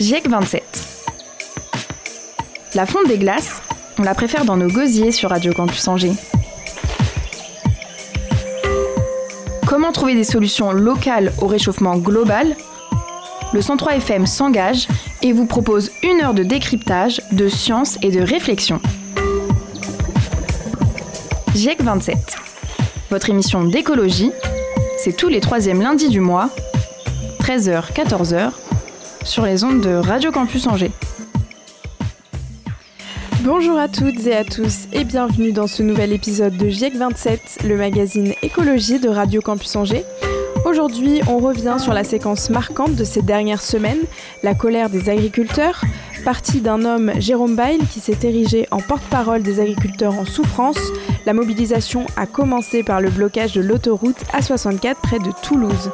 GIEC 27. La fonte des glaces, on la préfère dans nos gosiers sur Radio Campus Angers. Comment trouver des solutions locales au réchauffement global? Le 103 FM s'engage et vous propose une heure de décryptage, de science et de réflexion. GIEC 27. Votre émission d'écologie, c'est tous les troisièmes lundis du mois, 13h-14h, sur les ondes de Radio Campus Angers. Bonjour à toutes et à tous et bienvenue dans ce nouvel épisode de GIEC 27, le magazine écologie de Radio Campus Angers. Aujourd'hui, on revient sur la séquence marquante de ces dernières semaines, la colère des agriculteurs, partie d'un homme, Jérôme Bail, qui s'est érigé en porte-parole des agriculteurs en souffrance. La mobilisation a commencé par le blocage de l'autoroute A64 près de Toulouse.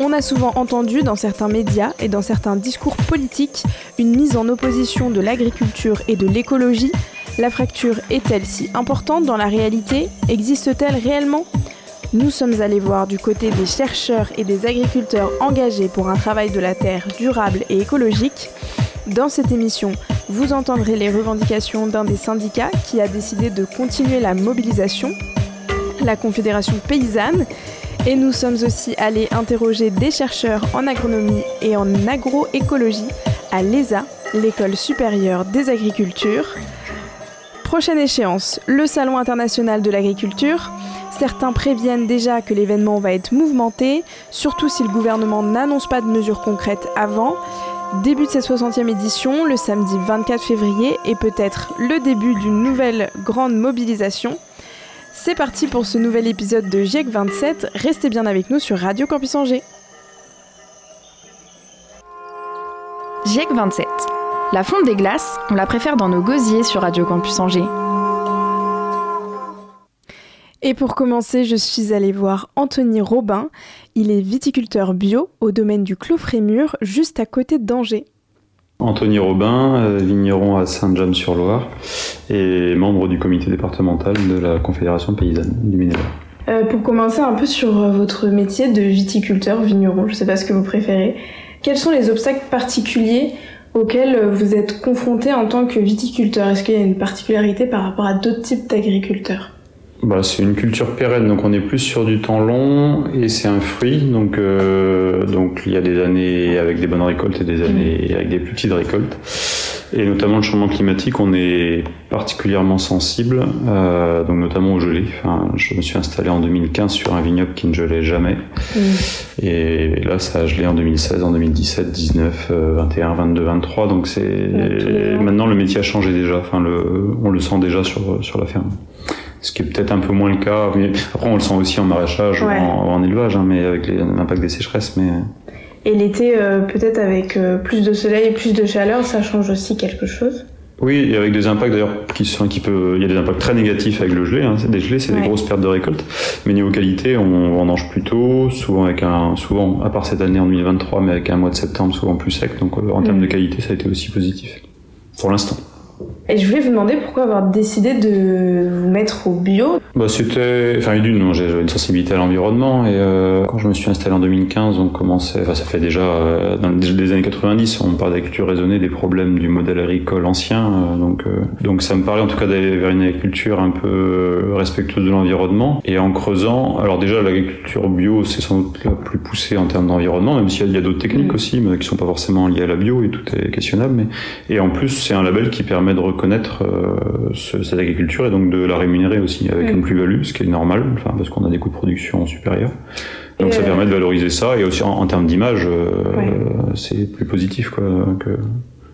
On a souvent entendu dans certains médias et dans certains discours politiques une mise en opposition de l'agriculture et de l'écologie. La fracture est-elle si importante dans la réalité? Existe-t-elle réellement? Nous sommes allés voir du côté des chercheurs et des agriculteurs engagés pour un travail de la terre durable et écologique. Dans cette émission, vous entendrez les revendications d'un des syndicats qui a décidé de continuer la mobilisation, la Confédération paysanne, et nous sommes aussi allés interroger des chercheurs en agronomie et en agroécologie à l'ESA, l'École supérieure des agricultures. Prochaine échéance, le Salon international de l'agriculture. Certains préviennent déjà que l'événement va être mouvementé, surtout si le gouvernement n'annonce pas de mesures concrètes avant. Début de cette 60e édition, le samedi 24 février, et peut-être le début d'une nouvelle grande mobilisation. C'est parti pour ce nouvel épisode de GIEC 27. Restez bien avec nous sur Radio Campus Angers. GIEC 27. La fonte des glaces, on la préfère dans nos gosiers sur Radio Campus Angers. Et pour commencer, je suis allée voir Anthony Robin. Il est viticulteur bio au domaine du Clos Frémur, juste à côté d'Angers. Anthony Robin, euh, vigneron à Saint-James-sur-Loire et membre du comité départemental de la Confédération paysanne du Minéral. Euh, pour commencer un peu sur euh, votre métier de viticulteur, vigneron, je ne sais pas ce que vous préférez, quels sont les obstacles particuliers auxquels vous êtes confronté en tant que viticulteur? Est-ce qu'il y a une particularité par rapport à d'autres types d'agriculteurs? Bah, c'est une culture pérenne, donc on est plus sur du temps long et c'est un fruit, donc euh, donc il y a des années avec des bonnes récoltes et des années avec des plus petites récoltes. Et notamment le changement climatique, on est particulièrement sensible, euh, donc notamment au gelé. Enfin, je me suis installé en 2015 sur un vignoble qui ne gelait jamais, et là ça a gelé en 2016, en 2017, 19, 21, 22, 23. Donc c'est maintenant le métier a changé déjà. Enfin, le, on le sent déjà sur sur la ferme ce qui est peut-être un peu moins le cas. Mais après, on le sent aussi en maraîchage ou en, élevage, hein, mais avec l'impact des sécheresses. Mais... Et l'été, euh, peut-être avec euh, plus de soleil et plus de chaleur, ça change aussi quelque chose? Oui, et avec des impacts d'ailleurs qui sont qui peut, il y a des impacts très négatifs avec le gelé. Hein. Des gelées, c'est des grosses pertes de récolte. Mais niveau qualité, on vendange plus tôt, souvent avec un, souvent à part cette année en 2023, mais avec un mois de septembre souvent plus sec. Donc euh, en termes mm. de qualité, ça a été aussi positif pour l'instant. Et je voulais vous demander pourquoi avoir décidé de vous mettre au bio. Bah c'était, enfin d'une, j'avais une sensibilité à l'environnement et euh, quand je me suis installé en 2015, on commençait, enfin ça fait déjà euh, dans les années 90, on parle d'agriculture raisonnée, des problèmes du modèle agricole ancien, euh, donc donc ça me parlait en tout cas d'aller vers une agriculture un peu respectueuse de l'environnement et en creusant, alors déjà l'agriculture bio c'est sans doute la plus poussée en termes d'environnement, même s'il y a, d'autres techniques mm. aussi, mais qui sont pas forcément liées à la bio et tout est questionnable, mais et en plus c'est un label qui permet de reconnaître euh, cette agriculture et donc de la rémunérer aussi avec une plus-value, ce qui est normal, enfin, parce qu'on a des coûts de production supérieurs. Donc ça euh, permet de valoriser ça et aussi en, termes d'image, euh, c'est plus positif quoi, que,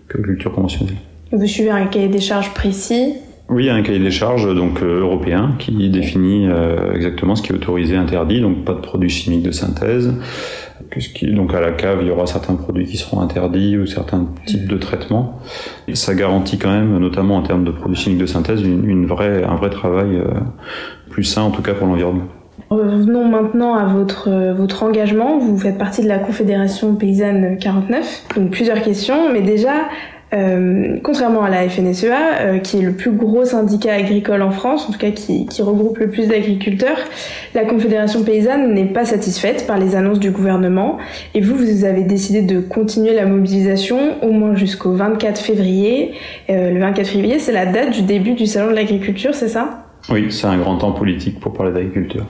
que l'agriculture conventionnelle. Vous suivez un cahier des charges précis? Oui, il y a un cahier des charges donc européen qui définit exactement ce qui est autorisé, interdit, donc pas de produits chimiques de synthèse, donc à la cave, il y aura certains produits qui seront interdits ou certains types de traitements. Et ça garantit quand même, notamment en termes de produits chimiques de synthèse, une, vraie, un vrai travail euh, plus sain, en tout cas pour l'environnement. Revenons maintenant à votre, euh, votre engagement. Vous faites partie de la Confédération paysanne 49. Donc plusieurs questions, mais déjà, Euh, contrairement à la FNSEA, euh, qui est le plus gros syndicat agricole en France, en tout cas qui, qui regroupe le plus d'agriculteurs, la Confédération paysanne n'est pas satisfaite par les annonces du gouvernement. Et vous, vous avez décidé de continuer la mobilisation au moins jusqu'au 24 février. Euh, le 24 février, c'est la date du début du salon de l'agriculture, c'est ça? Oui, c'est un grand temps politique pour parler d'agriculture.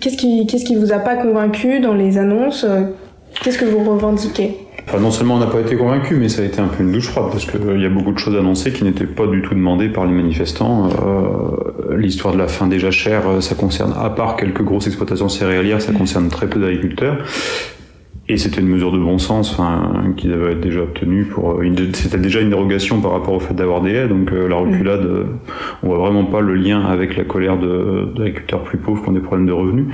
Qu'est-ce qui, qu'est-ce qui vous a pas convaincu dans les annonces? Qu'est-ce que vous revendiquez? Non seulement on n'a pas été convaincu, mais ça a été un peu une douche froide parce qu'il y a beaucoup de choses annoncées qui n'étaient pas du tout demandées par les manifestants. Euh, l'histoire de la fin déjà chère, euh, ça concerne, à part quelques grosses exploitations céréalières, ça concerne très peu d'agriculteurs. Et c'était une mesure de bon sens enfin, qui devait être déjà obtenue pour. Euh, c'était déjà une dérogation par rapport au fait d'avoir des haies, donc euh, la reculade, euh, on voit vraiment pas le lien avec la colère d'agriculteurs plus pauvres qui ont des problèmes de revenus.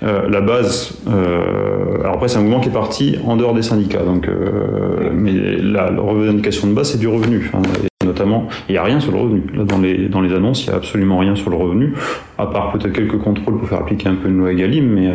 la base, alors après c'est un mouvement qui est parti en dehors des syndicats, donc mais la, la, revendication de base c'est du revenu. notamment, il n'y a rien sur le revenu. Là, dans les, dans les annonces, il n'y a absolument rien sur le revenu, à part peut-être quelques contrôles pour faire appliquer un peu une loi Egalim, mais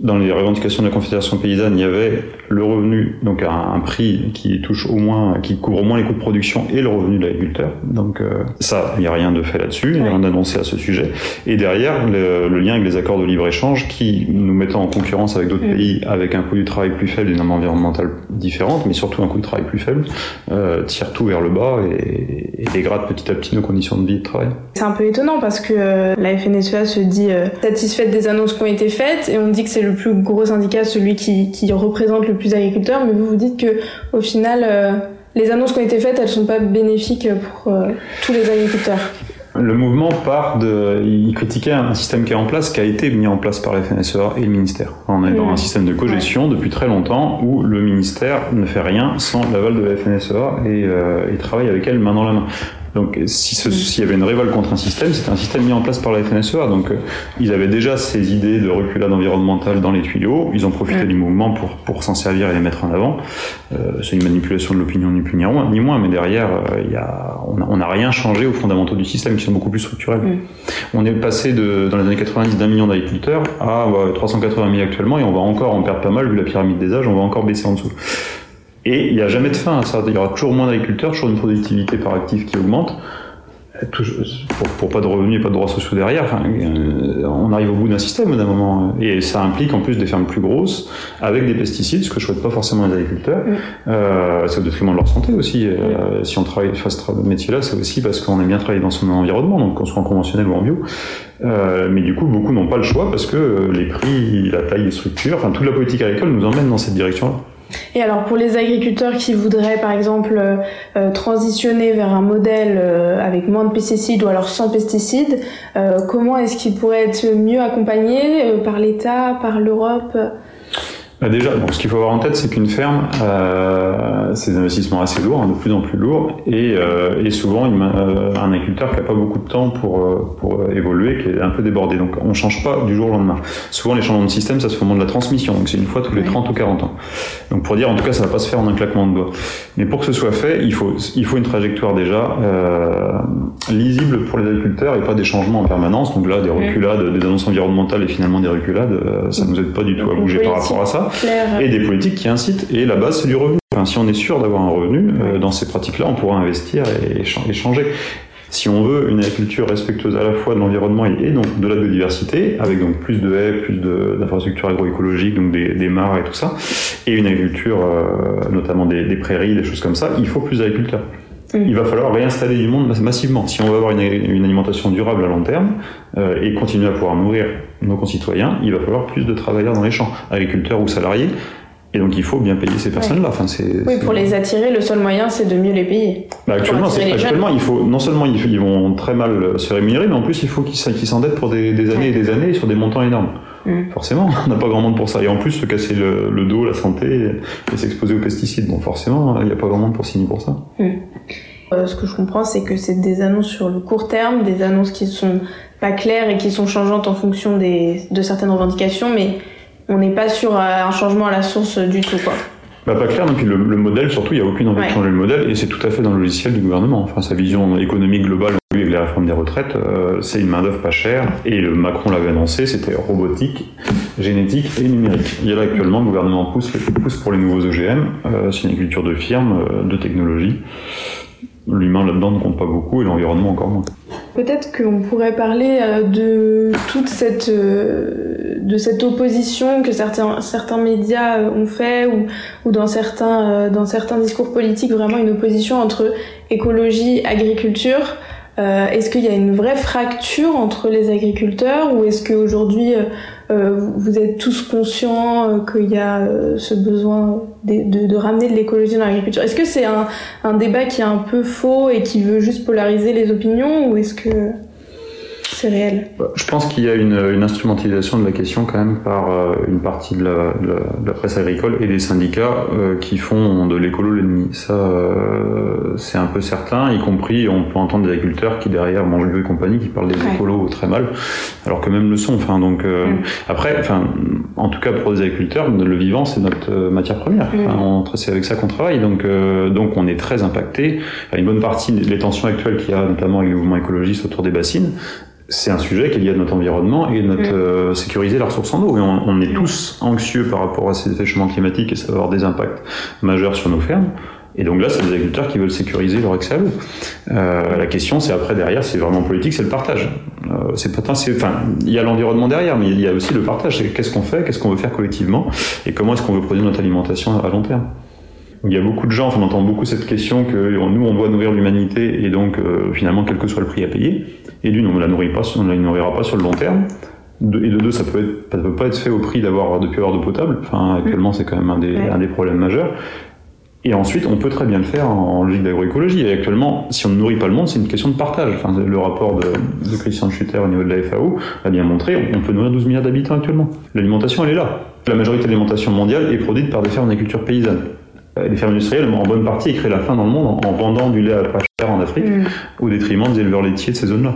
dans les revendications de la Confédération paysanne, il y avait le revenu, donc un, prix qui touche au moins, qui couvre au moins les coûts de production et le revenu de l'agriculteur. Donc euh, ça, il n'y a rien de fait là-dessus, il n'y a rien d'annoncé à ce sujet. Et derrière, le, lien avec les accords de libre-échange qui nous mettant en concurrence avec d'autres pays, avec un coût du travail plus faible, des normes environnementales différentes, mais surtout un coût de travail plus faible, euh, tire tout vers le bas et, et, dégrade petit à petit nos conditions de vie et de travail. C'est un peu étonnant parce que euh, la FNSEA se dit satisfaite des annonces qui ont été faites et on dit que c'est le plus gros syndicat, celui qui, qui, représente le plus d'agriculteurs, mais vous vous dites que au final, euh, les annonces qui ont été faites, elles sont pas bénéfiques pour euh, tous les agriculteurs. Le mouvement part de. Il critiquait un système qui est en place, qui a été mis en place par la FNSEA et le ministère. On est dans un système de cogestion depuis très longtemps où le ministère ne fait rien sans l'aval de la FNSEA et, euh, et travaille avec elle main dans la main. Donc s'il y avait une révolte contre un système, c'était un système mis en place par la FNSEA. Donc euh, ils avaient déjà ces idées de reculade environnementale dans les tuyaux. Ils ont profité du mouvement pour, pour s'en servir et les mettre en avant. Euh, c'est une manipulation de l'opinion ni plus ni moins, ni moins mais derrière, euh, y a, on n'a rien changé aux fondamentaux du système qui sont beaucoup plus structurels. On est passé de, dans les années 90 d'un million d'agriculteurs à 380 000 actuellement et on va encore en perdre pas mal vu la pyramide des âges, on va encore baisser en dessous. Et il n'y a jamais de fin à ça. Il y aura toujours moins d'agriculteurs, toujours une productivité par actif qui augmente. Pour, pour, pas de revenus et pas de droits sociaux derrière, enfin, euh, on arrive au bout d'un système d'un moment. Et ça implique en plus des fermes plus grosses, avec des pesticides, ce que je souhaite pas forcément les agriculteurs. Euh, c'est au détriment de leur santé aussi. Euh, si on travaille, fait ce métier-là, c'est aussi parce qu'on aime bien travailler dans son environnement, donc qu'on soit en conventionnel ou en bio. Euh, mais du coup, beaucoup n'ont pas le choix parce que les prix, la taille des structures, enfin, toute la politique agricole nous emmène dans cette direction-là. Et alors pour les agriculteurs qui voudraient par exemple euh, euh, transitionner vers un modèle euh, avec moins de pesticides ou alors sans pesticides, comment est-ce qu'ils pourraient être mieux accompagnés par l'État, par l'Europe? Déjà, bon, ce qu'il faut avoir en tête, c'est qu'une ferme, euh, c'est des investissements assez lourds, hein, de plus en plus lourds, et, euh, et souvent euh, un agriculteur qui n'a pas beaucoup de temps pour, euh, pour évoluer, qui est un peu débordé. Donc on ne change pas du jour au lendemain. Souvent les changements de système, ça se fait au moment de la transmission, donc c'est une fois tous les 30 ou 40 ans. Donc pour dire, en tout cas, ça ne va pas se faire en un claquement de doigts. Mais pour que ce soit fait, il faut, il faut une trajectoire déjà euh, lisible pour les agriculteurs et pas des changements en permanence. Donc là, des reculades, des annonces environnementales et finalement des reculades, ça ne nous aide pas du tout à bouger par rapport à ça et des politiques qui incitent. Et la base, c'est du revenu. Enfin, si on est sûr d'avoir un revenu, euh, dans ces pratiques-là, on pourra investir et, changer. Si on veut une agriculture respectueuse à la fois de l'environnement et, donc de la biodiversité, avec donc plus de haies, plus d'infrastructures agroécologiques, donc des, des, mares et tout ça, et une agriculture, euh, notamment des, des, prairies, des choses comme ça, il faut plus d'agriculteurs. Il va falloir réinstaller du monde massivement. Si on veut avoir une, alimentation durable à long terme euh, et continuer à pouvoir nourrir nos concitoyens, il va falloir plus de travailleurs dans les champs, agriculteurs ou salariés. Et donc il faut bien payer ces personnes-là. Enfin, oui, pour les attirer, le seul moyen c'est de mieux les payer. Bah, actuellement, actuellement il faut non seulement ils, vont très mal se rémunérer, mais en plus il faut qu'ils s'endettent pour des, années et des années sur des montants énormes. Mm. Forcément, on n'a pas grand monde pour ça. Et en plus, se casser le, dos, la santé et s'exposer aux pesticides. Bon, forcément, il n'y a pas grand monde pour signer pour ça. Mm. Euh, ce que je comprends, c'est que c'est des annonces sur le court terme, des annonces qui sont pas claires et qui sont changeantes en fonction des, de certaines revendications, mais on n'est pas sur un changement à la source du tout, quoi. Bah, pas clair, donc le, le modèle, surtout, il n'y a aucune envie de changer le modèle, et c'est tout à fait dans le logiciel du gouvernement. Enfin, sa vision économique globale, avec la réforme des retraites, euh, c'est une main-d'œuvre pas chère. Et le Macron l'avait annoncé, c'était robotique, génétique et numérique. Il y a là actuellement, le gouvernement pousse, pousse pour les nouveaux OGM. Euh, c'est une agriculture de firme, euh, de technologie. L'humain là-dedans ne compte pas beaucoup et l'environnement encore moins. Peut-être qu'on pourrait parler euh, de toute cette, euh, de cette opposition que certains, certains médias euh, ont fait ou, ou dans, certains, dans certains discours politiques, vraiment une opposition entre écologie, agriculture. Est-ce qu'il y a une vraie fracture entre les agriculteurs ou est-ce qu'aujourd'hui vous êtes tous conscients euh, qu'il y a ce besoin de ramener de l'écologie dans l'agriculture. Est-ce que c'est un, un, débat qui est un peu faux et qui veut juste polariser les opinions ou est-ce que c'est réel Je pense qu'il y a une, une, instrumentalisation de la question quand même par euh, une partie de la, de, la, de la, presse agricole et des syndicats euh, qui font de l'écolo l'ennemi. Ça, euh, c'est un peu certain, y compris on peut entendre des agriculteurs qui derrière mangent et compagnie qui parlent des ouais. écolos très mal, alors que même le sont. Enfin, donc euh, mm. après, enfin, en tout cas pour les agriculteurs, le vivant c'est notre euh, matière première. Mm. Enfin, c'est avec ça qu'on travaille, donc euh, donc on est très impacté. Une bonne partie des tensions actuelles qu'il y a, notamment avec le mouvement écologiste autour des bassines, c'est un sujet qui est lié à notre environnement et notre mmh. euh, sécuriser la ressource en eau. Et on, on, est tous anxieux par rapport à ces effets changements climatiques et ça va avoir des impacts majeurs sur nos fermes. Et donc là, c'est des agriculteurs qui veulent sécuriser leur accès à l'eau. Euh, la question, c'est après derrière, c'est vraiment politique, c'est le partage. Euh, c'est enfin, il y a l'environnement derrière, mais il y a aussi le partage. Qu'est-ce qu'on fait, qu'est-ce qu'on veut faire collectivement, et comment est-ce qu'on veut produire notre alimentation à long terme. Il y a beaucoup de gens, on entend beaucoup cette question que nous, on doit nourrir l'humanité et donc euh, finalement, quel que soit le prix à payer. Et d'une, on ne la nourrit pas, on ne la nourrira pas sur le long terme. De, et de deux, ça peut être, ça peut pas être fait au prix d'avoir de plus avoir d'eau potable. Enfin, actuellement, c'est quand même un des, ouais. un des problèmes majeurs. Et ensuite, on peut très bien le faire en logique d'agroécologie. Et actuellement, si on ne nourrit pas le monde, c'est une question de partage. Enfin, le rapport de, de Christian Schutter au niveau de la FAO a bien montré, on peut nourrir 12 milliards d'habitants actuellement. L'alimentation, elle est là. La majorité de l'alimentation mondiale est produite par des fermes d'agriculture paysanne les fermes industrielles, en bonne partie, créent la faim dans le monde en, vendant du lait à pas cher en Afrique, mmh. au détriment des éleveurs laitiers de ces zones-là.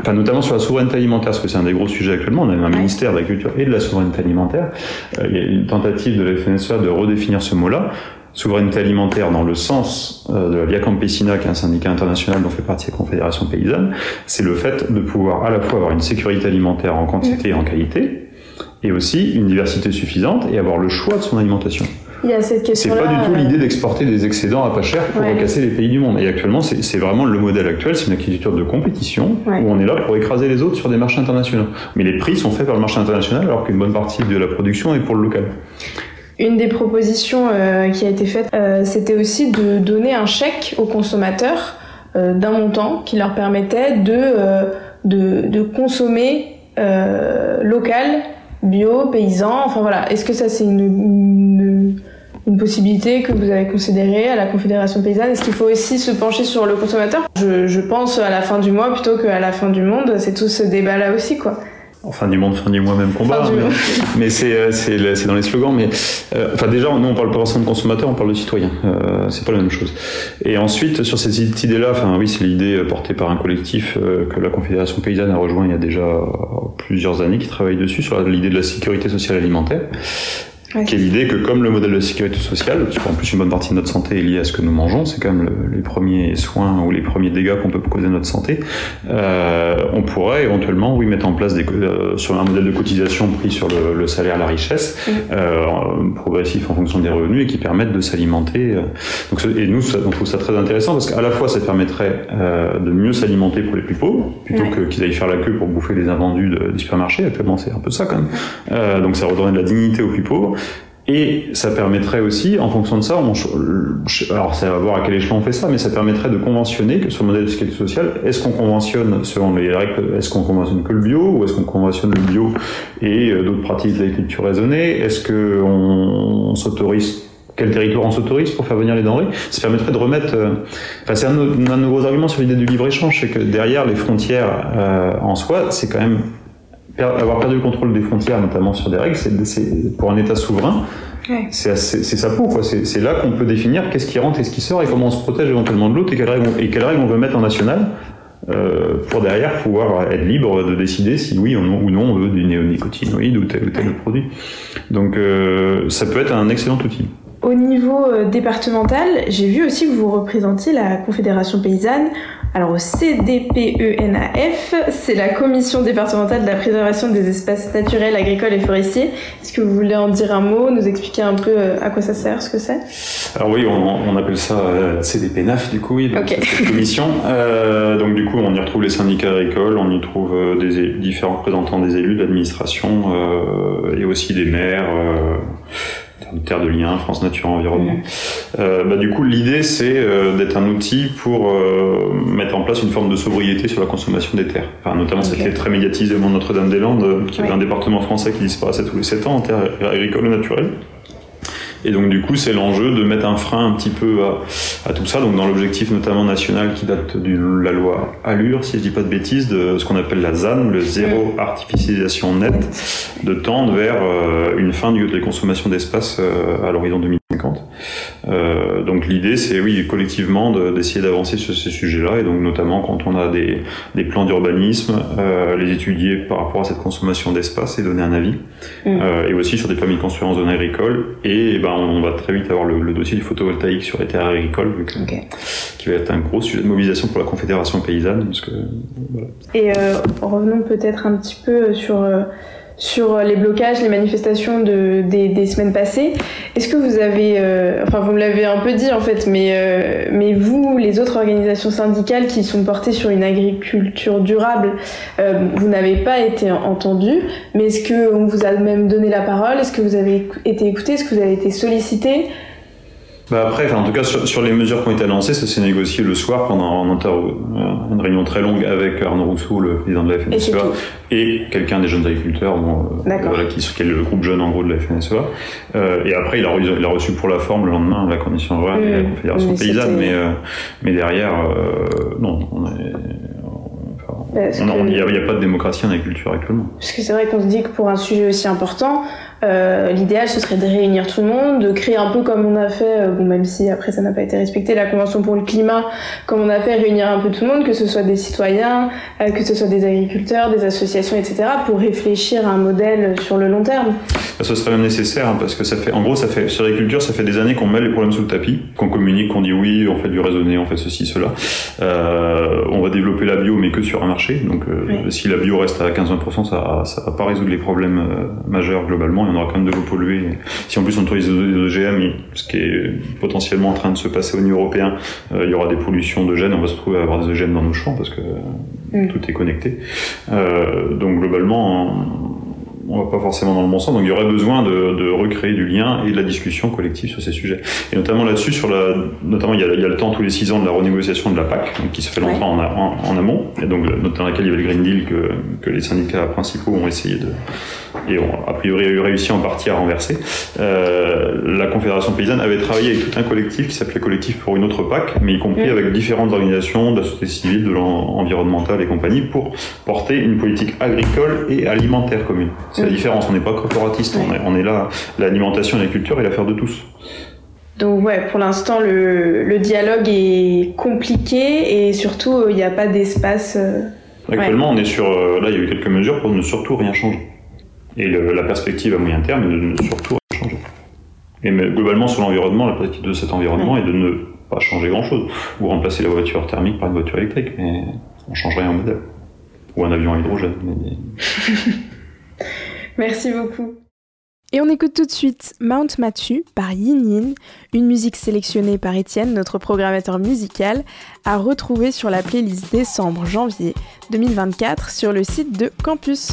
Enfin, notamment sur la souveraineté alimentaire, parce que c'est un des gros sujets actuellement. On a un ministère de l'Agriculture et de la souveraineté alimentaire. Euh, il y a une tentative de la FNSEA de redéfinir ce mot-là. Souveraineté alimentaire dans le sens euh, de la Via Campesina, qui est un syndicat international dont fait partie la Confédération paysanne, c'est le fait de pouvoir à la fois avoir une sécurité alimentaire en quantité et en qualité, et aussi une diversité suffisante et avoir le choix de son alimentation. Il y a cette question C'est pas du tout l'idée d'exporter des excédents à pas cher pour ouais. casser les pays du monde. Et actuellement, c'est vraiment le modèle actuel, c'est une agriculture de compétition ouais. où on est là pour écraser les autres sur des marchés internationaux. Mais les prix sont faits par le marché international alors qu'une bonne partie de la production est pour le local. Une des propositions euh, qui a été faite, euh, c'était aussi de donner un chèque aux consommateurs euh, d'un montant qui leur permettait de, euh, de, de, consommer euh, local, bio, paysan. Enfin voilà, est-ce que ça c'est une, une une possibilité que vous avez considérée à la Confédération paysanne Est-ce qu'il faut aussi se pencher sur le consommateur? Je, je, pense à la fin du mois plutôt qu'à la fin du monde. C'est tout ce débat-là aussi, quoi. En fin du monde, fin du mois, même combat. Mais, mais c'est, c'est, c'est dans les slogans. Mais euh, enfin déjà, nous on parle pas forcément de consommateur, on parle de citoyen. Euh, c'est pas la même chose. Et ensuite, sur cette idée-là, enfin oui, c'est l'idée portée par un collectif euh, que la Confédération paysanne a rejoint il y a déjà plusieurs années, qui travaille dessus sur l'idée de la sécurité sociale alimentaire. Ouais. qui est l'idée que comme le modèle de sécurité sociale, parce qu'en plus une bonne partie de notre santé est liée à ce que nous mangeons, c'est quand même le, les premiers soins ou les premiers dégâts qu'on peut causer à notre santé, euh, on pourrait éventuellement, oui, mettre en place des, euh, sur un modèle de cotisation pris sur le, le salaire, la richesse, mmh. euh, progressif en fonction des revenus et qui permettent de s'alimenter. Euh. Donc, et nous, ça, on trouve ça très intéressant parce qu'à la fois ça permettrait euh, de mieux s'alimenter pour les plus pauvres, plutôt ouais. que qu'ils aillent faire la queue pour bouffer les invendus de, des supermarchés. Actuellement, c'est un peu ça quand même. Euh, donc ça redonnerait de la dignité aux plus pauvres. Et ça permettrait aussi, en fonction de ça, on, alors ça va voir à quel échelon on fait ça, mais ça permettrait de conventionner que sur le modèle de sécurité sociale, est-ce qu'on conventionne selon les règles, est-ce qu'on conventionne que le bio, ou est-ce qu'on conventionne le bio et euh, d'autres pratiques d'agriculture raisonnée Est-ce qu'on s'autorise quel territoire on s'autorise pour faire venir les denrées? Ça permettrait de remettre. Euh, enfin, c'est un, un, de nos gros arguments sur l'idée du libre échange, c'est que derrière les frontières euh, en soi, c'est quand même avoir perdu le contrôle des frontières, notamment sur des règles, c'est pour un État souverain, c'est sa peau. C'est là qu'on peut définir qu'est-ce qui rentre et ce qui sort et comment on se protège éventuellement de l'autre et quelles règles, et quelles règles on veut mettre en national euh, pour derrière pouvoir être libre de décider si oui ou non, ou non on veut du néonicotinoïde ou tel ou tel produit. Donc euh, ça peut être un excellent outil. Au niveau euh, départemental, j'ai vu aussi que vous représentiez la Confédération paysanne Alors au CDPENAF, c'est la Commission départementale de la préservation des espaces naturels, agricoles et forestiers. Est-ce que vous voulez en dire un mot, nous expliquer un peu euh, à quoi ça sert, ce que c'est? Alors oui, on, appelle ça euh, CDPNAF du coup, oui, donc cette commission. Euh, donc du coup, on y retrouve les syndicats agricoles, on y trouve des différents représentants des élus, de l'administration et aussi des maires Terre de Liens, France Nature Environnement. Euh, bah, du coup, l'idée, c'est euh, d'être un outil pour euh, mettre en place une forme de sobriété sur la consommation des terres. Enfin, notamment, c'était très médiatisé au monde Notre-Dame-des-Landes, qui est un département français qui disparaissait tous les 7 ans en terre agricole ou naturelle. Et donc du coup, c'est l'enjeu de mettre un frein un petit peu à, tout ça. Donc dans l'objectif notamment national qui date de la loi Allure, si je dis pas de bêtises, de ce qu'on appelle la ZAN, le zéro artificialisation nette, de tendre vers euh, une fin de la consommation d'espace euh, à l'horizon 2050. Euh, donc l'idée, c'est oui, collectivement, d'essayer d'avancer sur ces sujets-là, et donc notamment quand on a des, des plans d'urbanisme, euh, les étudier par rapport à cette consommation d'espace et donner un avis, mm. euh, et aussi sur des permis de construire en zone agricole, et, ben, on va très vite avoir le, dossier du photovoltaïque sur les terres agricoles, qui va être un gros sujet de mobilisation pour la Confédération paysanne. Parce que, voilà. Et revenons peut-être un petit peu sur sur les blocages, les manifestations de, des, semaines passées. Est-ce que vous avez, euh, enfin vous me l'avez un peu dit en fait, mais, euh, mais vous, les autres organisations syndicales qui sont portées sur une agriculture durable, euh, vous n'avez pas été entendu, mais est-ce qu'on vous a même donné la parole? Est-ce que vous avez été écouté Est-ce que vous avez été sollicité bah après, en tout cas, sur, les mesures qui ont été annoncées, ça s'est négocié le soir pendant euh, une réunion très longue avec Arnaud Rousseau, le président de la FNSEA, et, quelqu'un des jeunes agriculteurs, euh, qui, est le groupe jeune en gros de la FNSEA. Euh, et après, il a, il a, reçu pour la forme le lendemain la Commission rurale et la Confédération paysanne, mais, mais derrière, non, on est, il n'y a, a, pas de démocratie en agriculture actuellement. Parce que c'est vrai qu'on se dit que pour un sujet aussi important, euh, l'idéal, ce serait de réunir tout le monde, de créer un peu comme on a fait, euh, bon, même si après ça n'a pas été respecté, la Convention pour le climat, comme on a fait, réunir un peu tout le monde, que ce soit des citoyens, euh, que ce soit des agriculteurs, des associations, etc., pour réfléchir à un modèle sur le long terme. Bah, ce serait même nécessaire, hein, parce que ça fait, en gros, ça fait, sur l'agriculture, ça fait des années qu'on met les problèmes sous le tapis, qu'on communique, qu'on dit oui, on fait du raisonné, on fait ceci, cela. on va développer la bio, mais que sur un marché. Donc, si la bio reste à 15-20%, ça, ça va pas résoudre les problèmes majeurs globalement on aura quand même de l'eau polluée. Si en plus on autorise des OGM, ce qui est potentiellement en train de se passer au niveau européen, euh, il y aura des pollutions de gènes, on va se retrouver à avoir des OGM dans nos champs parce que mm. tout est connecté. Euh, donc globalement, on va pas forcément dans le bon sens. Donc il y aurait besoin de, recréer du lien et de la discussion collective sur ces sujets. Et notamment là-dessus, sur la, notamment il y, a, il y, a, le temps tous les six ans de la renégociation de la PAC, qui se fait longtemps en, amont, et donc dans laquelle il y avait le Green Deal que, que les syndicats principaux ont essayé de et ont a priori réussi en partie à renverser. Euh, la Confédération paysanne avait travaillé avec tout un collectif qui s'appelait Collectif pour une autre PAC, mais y compris avec différentes organisations de la société civile, de l'environnemental et compagnie, pour porter une politique agricole et alimentaire commune. C'est la différence, on n'est pas corporatiste, on, est, on est là, l'alimentation et la culture est l'affaire de tous. Donc ouais, pour l'instant, le, dialogue est compliqué et surtout, il n'y a pas d'espace. Euh, Actuellement, on est sur... Euh, là, il y a eu quelques mesures pour ne surtout rien changer. Et la perspective à moyen terme est de ne surtout rien changer. Et mais, globalement, sur l'environnement, la perspective de cet environnement est de ne pas changer grand-chose. Ou remplacer la voiture thermique par une voiture électrique, mais on changerait un modèle. Ou un avion à hydrogène. Merci beaucoup. Et on écoute tout de suite Mount Matthew par Yin Yin, une musique sélectionnée par Étienne, notre programmateur musical, à retrouver sur la playlist décembre-janvier 2024 sur le site de Campus.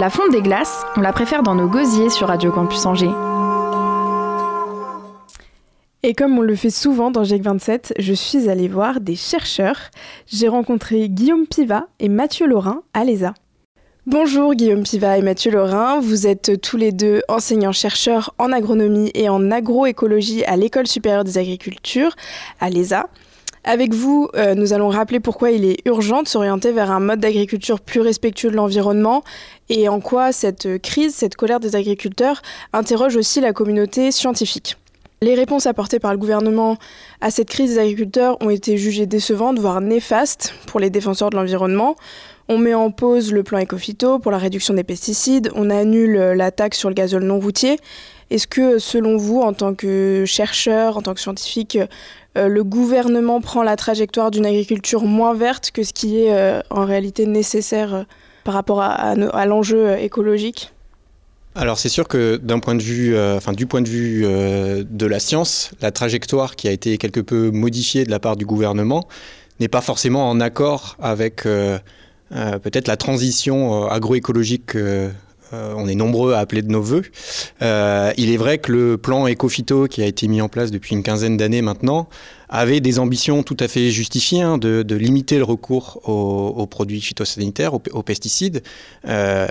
La fonte des glaces, on la préfère dans nos gosiers sur Radio Campus Angers. Et comme on le fait souvent dans GIEC 27, je suis allée voir des chercheurs. J'ai rencontré Guillaume Piva et Mathieu Laurin à l'ESA. Bonjour Guillaume Piva et Mathieu Laurin, vous êtes tous les deux enseignants-chercheurs en agronomie et en agroécologie à l'École supérieure des agricultures, à l'ESA. Avec vous, euh, nous allons rappeler pourquoi il est urgent de s'orienter vers un mode d'agriculture plus respectueux de l'environnement et en quoi cette crise, cette colère des agriculteurs interroge aussi la communauté scientifique. Les réponses apportées par le gouvernement à cette crise des agriculteurs ont été jugées décevantes, voire néfastes pour les défenseurs de l'environnement. On met en pause le plan Ecofito pour la réduction des pesticides, on annule la taxe sur le gazole non routier. Est-ce que, selon vous, en tant que chercheur, en tant que scientifique, euh, le gouvernement prend la trajectoire d'une agriculture moins verte que ce qui est euh, en réalité nécessaire euh, par rapport à, l'enjeu écologique? Alors c'est sûr que d'un point de vue, du point de vue de la science, la trajectoire qui a été quelque peu modifiée de la part du gouvernement n'est pas forcément en accord avec peut-être la transition agroécologique euh, on est nombreux à appeler de nos voeux. Euh, il est vrai que le plan Ecofito qui a été mis en place depuis une quinzaine d'années maintenant avait des ambitions tout à fait justifiées hein, de, limiter le recours aux, produits phytosanitaires, aux, pesticides. Euh,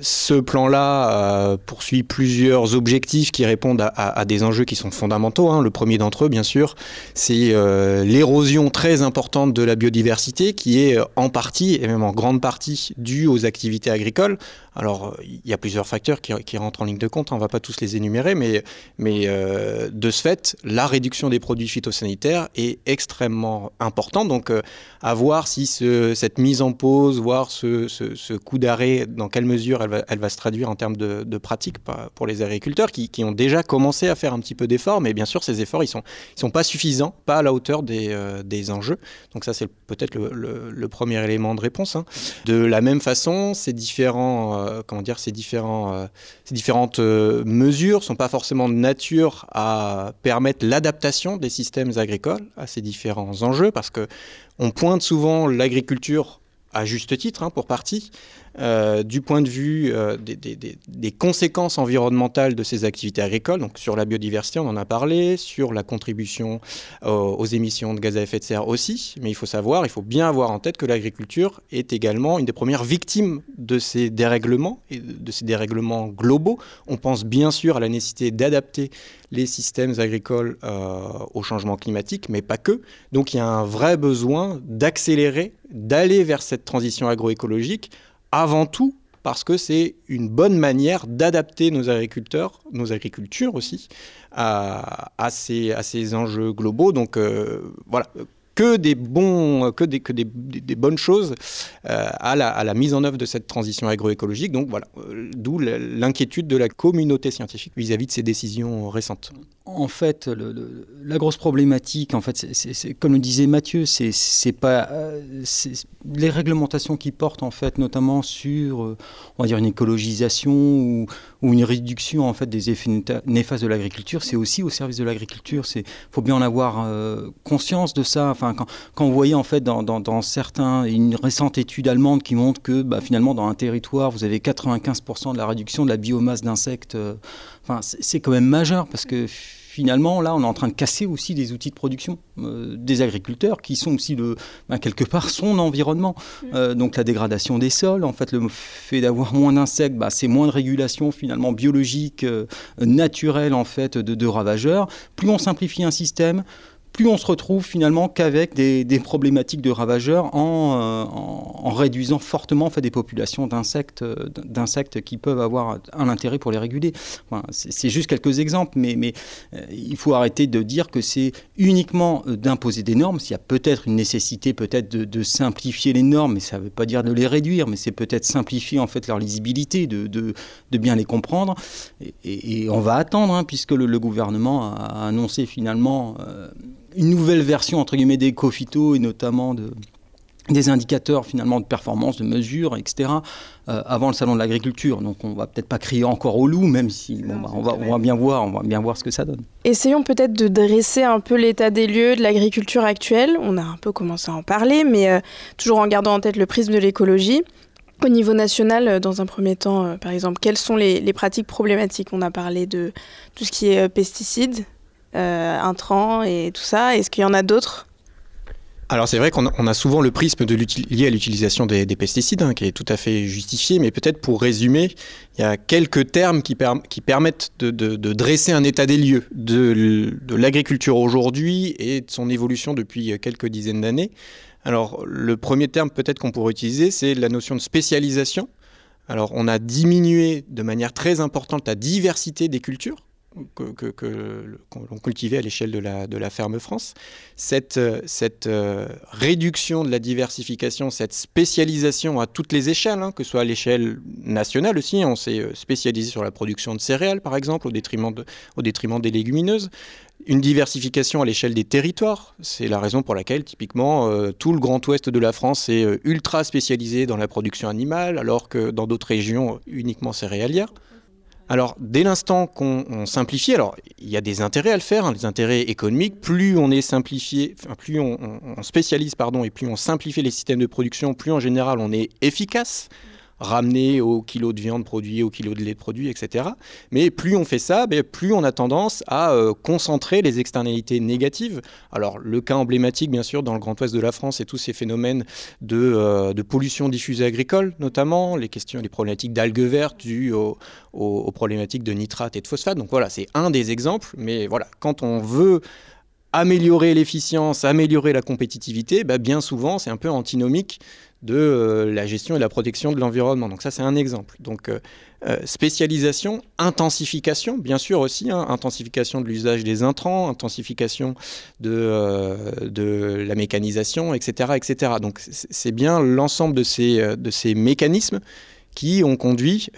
ce plan-là euh, poursuit plusieurs objectifs qui répondent à, des enjeux qui sont fondamentaux. Hein. Le premier d'entre eux, bien sûr, c'est euh, l'érosion très importante de la biodiversité qui est en partie, et même en grande partie, due aux activités agricoles. Alors, il y a plusieurs facteurs qui, rentrent en ligne de compte, hein. on ne va pas tous les énumérer, mais, mais de ce fait, la réduction des produits phytosanitaires est extrêmement important. Donc, euh, à voir si cette mise en pause, voir ce, coup d'arrêt, dans quelle mesure elle va, se traduire en termes de, de pratique pour les agriculteurs qui, ont déjà commencé à faire un petit peu d'efforts. Mais bien sûr, ces efforts, ils ne sont, pas suffisants, pas à la hauteur des, euh, enjeux. Donc, ça, c'est peut-être le, premier élément de réponse. Hein. De la même façon, ces différents, euh, comment dire, ces différents, ces différentes mesures sont pas forcément de nature à permettre l'adaptation des systèmes agricoles à ces différents enjeux parce que on pointe souvent l'agriculture à juste titre, hein, pour partie, euh, du point de vue euh, des, conséquences environnementales de ces activités agricoles. Donc sur la biodiversité, on en a parlé, sur la contribution euh, aux émissions de gaz à effet de serre aussi. Mais il faut savoir, il faut bien avoir en tête que l'agriculture est également une des premières victimes de ces dérèglements et de ces dérèglements globaux. On pense bien sûr à la nécessité d'adapter les systèmes agricoles au changement climatique, mais pas que. Donc il y a un vrai besoin d'accélérer, d'aller vers cette transition agroécologique avant tout parce que c'est une bonne manière d'adapter nos agriculteurs, nos agricultures aussi, à, ces, enjeux globaux. Donc euh, voilà, que des bons, que des, que des, des bonnes choses à, la, à la mise en œuvre de cette transition agroécologique. Donc voilà, d'où l'inquiétude de la communauté scientifique vis-à-vis de ces décisions récentes. En fait, la grosse problématique, en fait, comme le disait Mathieu, c'est pas les réglementations qui portent en fait notamment sur, on va dire, une écologisation ou, une réduction en fait des effets néfastes de l'agriculture, c'est aussi au service de l'agriculture. C'est faut bien en avoir euh, conscience de ça. Quand, quand vous voyez en fait dans, dans, certains une récente étude allemande qui montre que bah, finalement dans un territoire vous avez 95% de la réduction de la biomasse d'insectes. Euh, enfin, c'est quand même majeur parce que finalement, là, on est en train de casser aussi des outils de production euh, des agriculteurs, qui sont aussi, le, ben, quelque part, son environnement. Mm. Euh, donc la dégradation des sols, en fait, le fait d'avoir moins d'insectes, bah, c'est moins de régulation finalement biologique, euh, naturelle, en fait, de, de ravageurs. Plus on simplifie un système, plus on se retrouve finalement qu'avec des, problématiques de ravageurs euh, en, réduisant fortement fait, des populations d'insectes, euh, d'insectes qui peuvent avoir un intérêt pour les réguler. c'est juste quelques exemples, mais, euh, il faut arrêter de dire que c'est uniquement d'imposer des normes. S'il y a peut-être une nécessité peut-être de, simplifier les normes, mais ça ne veut pas dire de les réduire, mais c'est peut-être simplifier en fait leur lisibilité, de, de, bien les comprendre. Et, on va attendre, hein, puisque le, gouvernement a annoncé finalement une nouvelle version entre guillemets des cofito et notamment de, des indicateurs finalement de performance, de mesure, etc. Euh, avant le salon de l'agriculture. Donc on va peut-être pas crier encore au loup, même si bah, on, va, on va bien voir, on va bien voir ce que ça donne. Essayons peut-être de dresser un peu l'état des lieux de l'agriculture actuelle. On a un peu commencé à en parler, mais euh, toujours en gardant en tête le prisme de l'écologie. Au niveau national, euh, dans un premier temps, par exemple, quelles sont les, les, pratiques problématiques? On a parlé de tout ce qui est pesticides, intrants et tout ça Est-ce qu'il y en a d'autres? Alors c'est vrai qu'on a, souvent le prisme de lié à l'utilisation des, pesticides, hein, qui est tout à fait justifié, mais peut-être pour résumer, il y a quelques termes qui, qui permettent de, dresser un état des lieux de, de l'agriculture aujourd'hui et de son évolution depuis quelques dizaines d'années. Alors le premier terme peut-être qu'on pourrait utiliser, c'est la notion de spécialisation. Alors on a diminué de manière très importante la diversité des cultures que, l'on cultivait à l'échelle de la, ferme France. Cette, cette euh, réduction de la diversification, cette spécialisation à toutes les échelles, hein, que ce soit à l'échelle nationale aussi, on s'est euh, spécialisé sur la production de céréales par exemple, au détriment, des légumineuses. Une diversification à l'échelle des territoires, c'est la raison pour laquelle typiquement euh, tout le grand ouest de la France est ultra spécialisé dans la production animale, alors que dans d'autres régions uniquement céréalières. Alors, dès l'instant qu'on simplifie, alors il y a des intérêts à le faire, hein, des intérêts économiques. Plus on est simplifié, plus on, on, spécialise, pardon, et plus on simplifie les systèmes de production, plus en général on est efficace ramener au kilo de viande produit, au kilo de lait produit, etc. Mais plus on fait ça, ben, plus on a tendance à euh, concentrer les externalités négatives. Alors le cas emblématique, bien sûr, dans le Grand Ouest de la France, c'est tous ces phénomènes de, euh, pollution diffusée agricole, notamment les questions, les problématiques d'algues vertes dues aux, problématiques de nitrate et de phosphate. Donc voilà, c'est un des exemples. Mais voilà, quand on veut améliorer l'efficience, améliorer la compétitivité, ben, bien souvent, c'est un peu antinomique de euh, la gestion et la protection de l'environnement. Donc ça, c'est un exemple. Donc euh, euh, spécialisation, intensification, bien sûr aussi, hein, intensification de l'usage des intrants, intensification de, la mécanisation, etc. etc. Donc c'est bien l'ensemble de ces, de mécanismes qui ont conduit,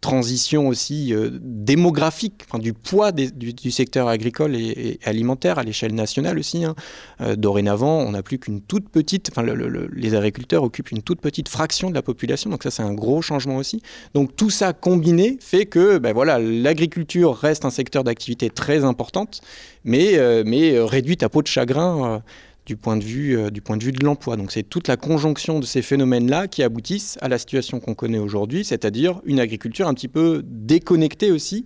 transition aussi euh, démographique, du poids du, secteur agricole et, alimentaire à l'échelle nationale aussi. Hein. Euh, dorénavant, on n'a plus qu'une toute petite, enfin, les agriculteurs occupent une toute petite fraction de la population, donc ça c'est un gros changement aussi. Donc tout ça combiné fait que ben voilà, l'agriculture reste un secteur d'activité très importante, mais, euh, mais réduite à peau de chagrin du point de vue, euh, du point de, vue de l'emploi. Donc c'est toute la conjonction de ces phénomènes-là qui aboutissent à la situation qu'on connaît aujourd'hui, c'est-à-dire une agriculture un petit peu déconnectée aussi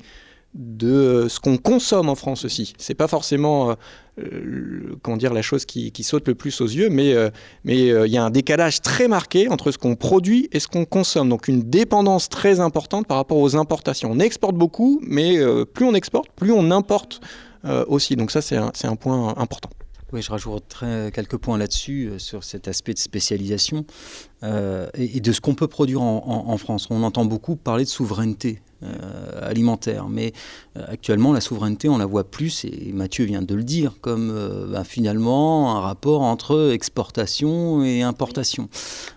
de ce qu'on consomme en France aussi. C'est pas forcément euh, comment dire la chose qui, saute le plus aux yeux, mais euh, il y a un décalage très marqué entre ce qu'on produit et ce qu'on consomme. Donc une dépendance très importante par rapport aux importations. On exporte beaucoup, mais plus on exporte, plus on importe aussi. Donc ça c'est un point important. Oui, je rajouterai quelques points là-dessus, euh, sur cet aspect de spécialisation euh, et, de ce qu'on peut produire en, France. On entend beaucoup parler de souveraineté euh, alimentaire. Mais euh, actuellement, la souveraineté, on la voit plus, et Mathieu vient de le dire, comme euh, ben, finalement un rapport entre exportation et importation.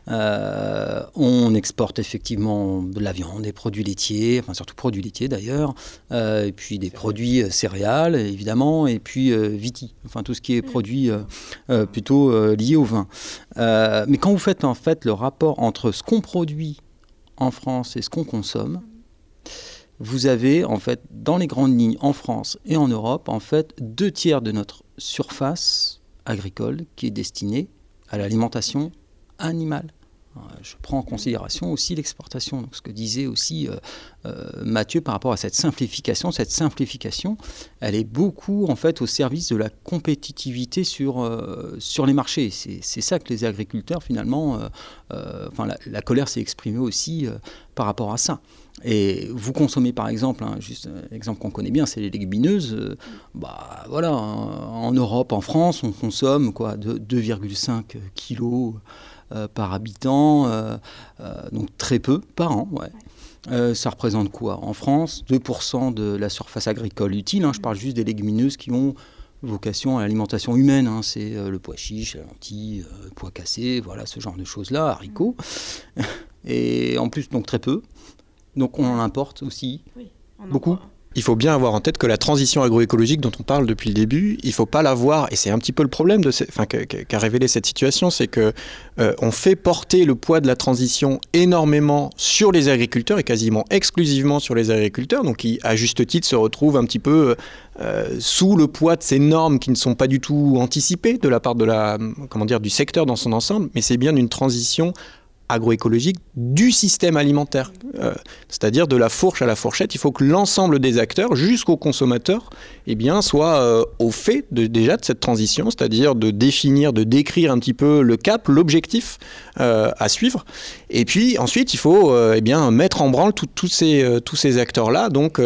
on exporte effectivement de la viande, des produits laitiers, enfin surtout produits laitiers d'ailleurs, et puis des produits céréales évidemment, et puis viti, enfin tout ce qui est produit plutôt lié au vin. mais quand vous faites en fait le rapport entre ce qu'on produit en France et ce qu'on consomme, vous avez en fait dans les grandes lignes en France et en Europe en fait deux tiers de notre surface agricole qui est destinée à l'alimentation animale. Euh, je prends en considération aussi l'exportation. Donc, ce que disait aussi euh, euh, Mathieu par rapport à cette simplification, cette simplification, elle est beaucoup en fait au service de la compétitivité sur, sur les marchés. C'est ça que les agriculteurs finalement, enfin la, colère s'est exprimée aussi par rapport à ça. Et vous consommez par exemple, hein, juste un exemple qu'on connaît bien, c'est les légumineuses. bah voilà, en Europe, en France, on consomme quoi, 2,5 kilos euh, par habitant, euh, euh, donc très peu par an. Ouais. ça représente quoi En France, 2% de la surface agricole utile. Hein, je parle juste des légumineuses qui ont vocation à l'alimentation humaine. Hein, c'est le pois chiche, la lentille, le pois cassé, voilà ce genre de choses-là, haricots. Et en plus, donc très peu. Donc on en importe aussi beaucoup. Il faut bien avoir en tête que la transition agroécologique dont on parle depuis le début, il faut pas la voir, et c'est un petit peu le problème qu'a révélé cette situation, c'est que euh, on fait porter le poids de la transition énormément sur les agriculteurs et quasiment exclusivement sur les agriculteurs, donc qui à juste titre se retrouvent un petit peu euh, sous le poids de ces normes qui ne sont pas du tout anticipées de la part de la, comment dire, du secteur dans son ensemble, mais c'est bien une transition agroécologique du système alimentaire, euh, c'est-à-dire de la fourche à la fourchette. Il faut que l'ensemble des acteurs, jusqu'aux consommateurs, eh euh, au fait de, déjà de cette transition, c'est-à-dire de définir, de décrire un petit peu le cap, l'objectif euh, à suivre. Et puis ensuite, il faut eh bien, mettre en branle tous ces, tous ces acteurs-là, donc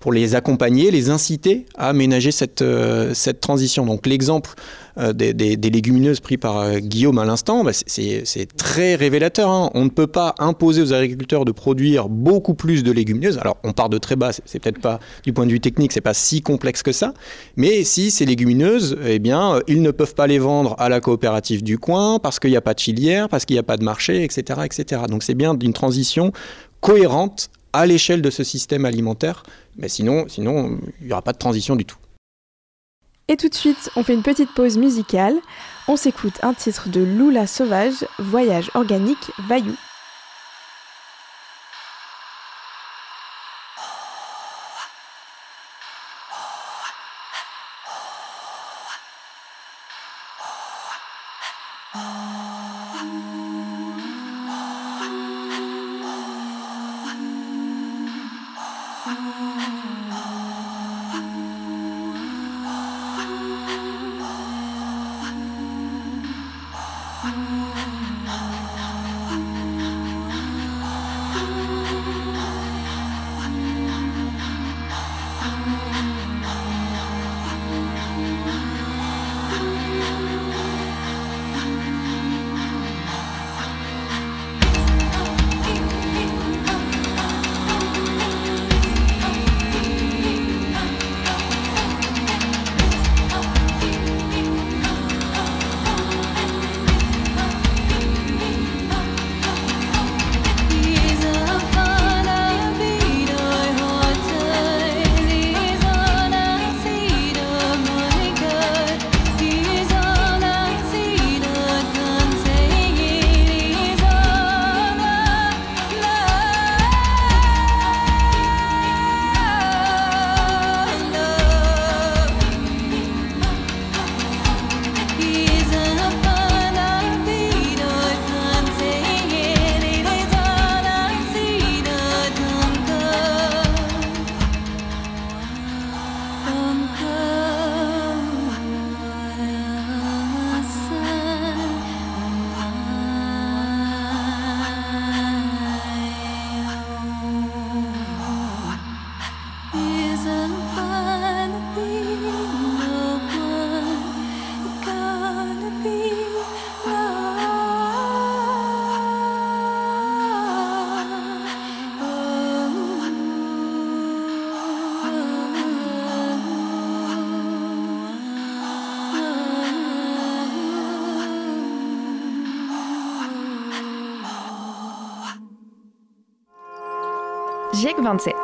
pour les accompagner, les inciter à ménager cette, cette transition. Donc l'exemple euh, des, légumineuses pris par euh, Guillaume à l'instant, bah, c'est très révélateur. Hein. On ne peut pas imposer aux agriculteurs de produire beaucoup plus de légumineuses. Alors, on part de très bas, c'est peut-être pas, du point de vue technique, c'est pas si complexe que ça. Mais si ces légumineuses, eh bien, euh, ils ne peuvent pas les vendre à la coopérative du coin parce qu'il n'y a pas de filière, parce qu'il n'y a pas de marché, etc. etc. Donc, c'est bien d'une transition cohérente à l'échelle de ce système alimentaire. Mais sinon, sinon il n'y aura pas de transition du tout. Et tout de suite, on fait une petite pause musicale. On s'écoute un titre de Lula Sauvage, Voyage organique Vaillou. 27.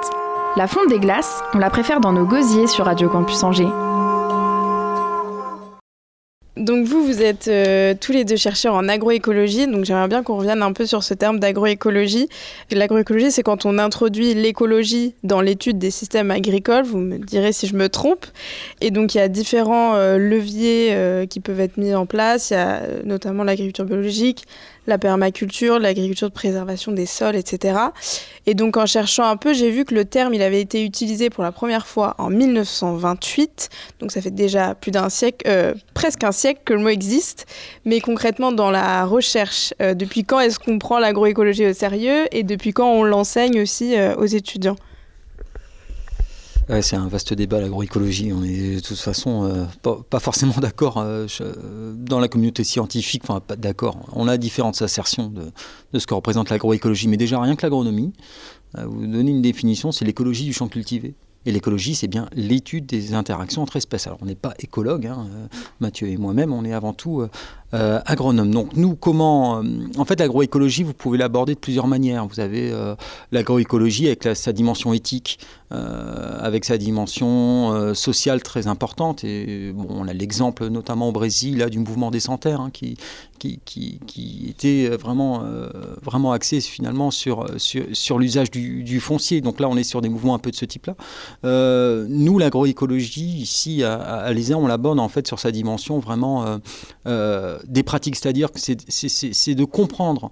La fonte des glaces, on la préfère dans nos gosiers sur Radio Campus Angers. Donc vous, vous êtes euh, tous les deux chercheurs en agroécologie, donc j'aimerais bien qu'on revienne un peu sur ce terme d'agroécologie. L'agroécologie, c'est quand on introduit l'écologie dans l'étude des systèmes agricoles, vous me direz si je me trompe. Et donc il y a différents euh, leviers euh, qui peuvent être mis en place, il y a notamment l'agriculture biologique, la permaculture, l'agriculture de préservation des sols, etc. Et donc en cherchant un peu, j'ai vu que le terme, il avait été utilisé pour la première fois en 1928, donc ça fait déjà plus d'un siècle, euh, presque un siècle que le mot existe. Mais concrètement, dans la recherche, euh, depuis quand est-ce qu'on prend l'agroécologie au sérieux et depuis quand on l'enseigne aussi euh, aux étudiants? C'est un vaste débat, l'agroécologie. On est de toute façon euh, pas, forcément d'accord euh, dans la communauté scientifique, enfin pas d'accord. On a différentes assertions de, ce que représente l'agroécologie, mais déjà rien que l'agronomie. Euh, vous donnez une définition, c'est l'écologie du champ cultivé. Et l'écologie, c'est bien l'étude des interactions entre espèces. Alors, on n'est pas écologue, hein, Mathieu et moi-même, on est avant tout euh, agronome. Donc, nous, comment. Euh, en fait, l'agroécologie, vous pouvez l'aborder de plusieurs manières. Vous avez euh, l'agroécologie avec sa dimension éthique, avec sa dimension sociale très importante. Et bon, on a l'exemple, notamment au Brésil, là, du mouvement des sans-terres, hein, qui, qui, qui, était vraiment, vraiment axé finalement sur, sur, l'usage du, foncier. Donc là, on est sur des mouvements un peu de ce type-là. Euh, nous, l'agroécologie, ici, à, à l'ISEA, on l'aborde en fait sur sa dimension vraiment euh, euh, des pratiques, c'est-à-dire que c'est de comprendre,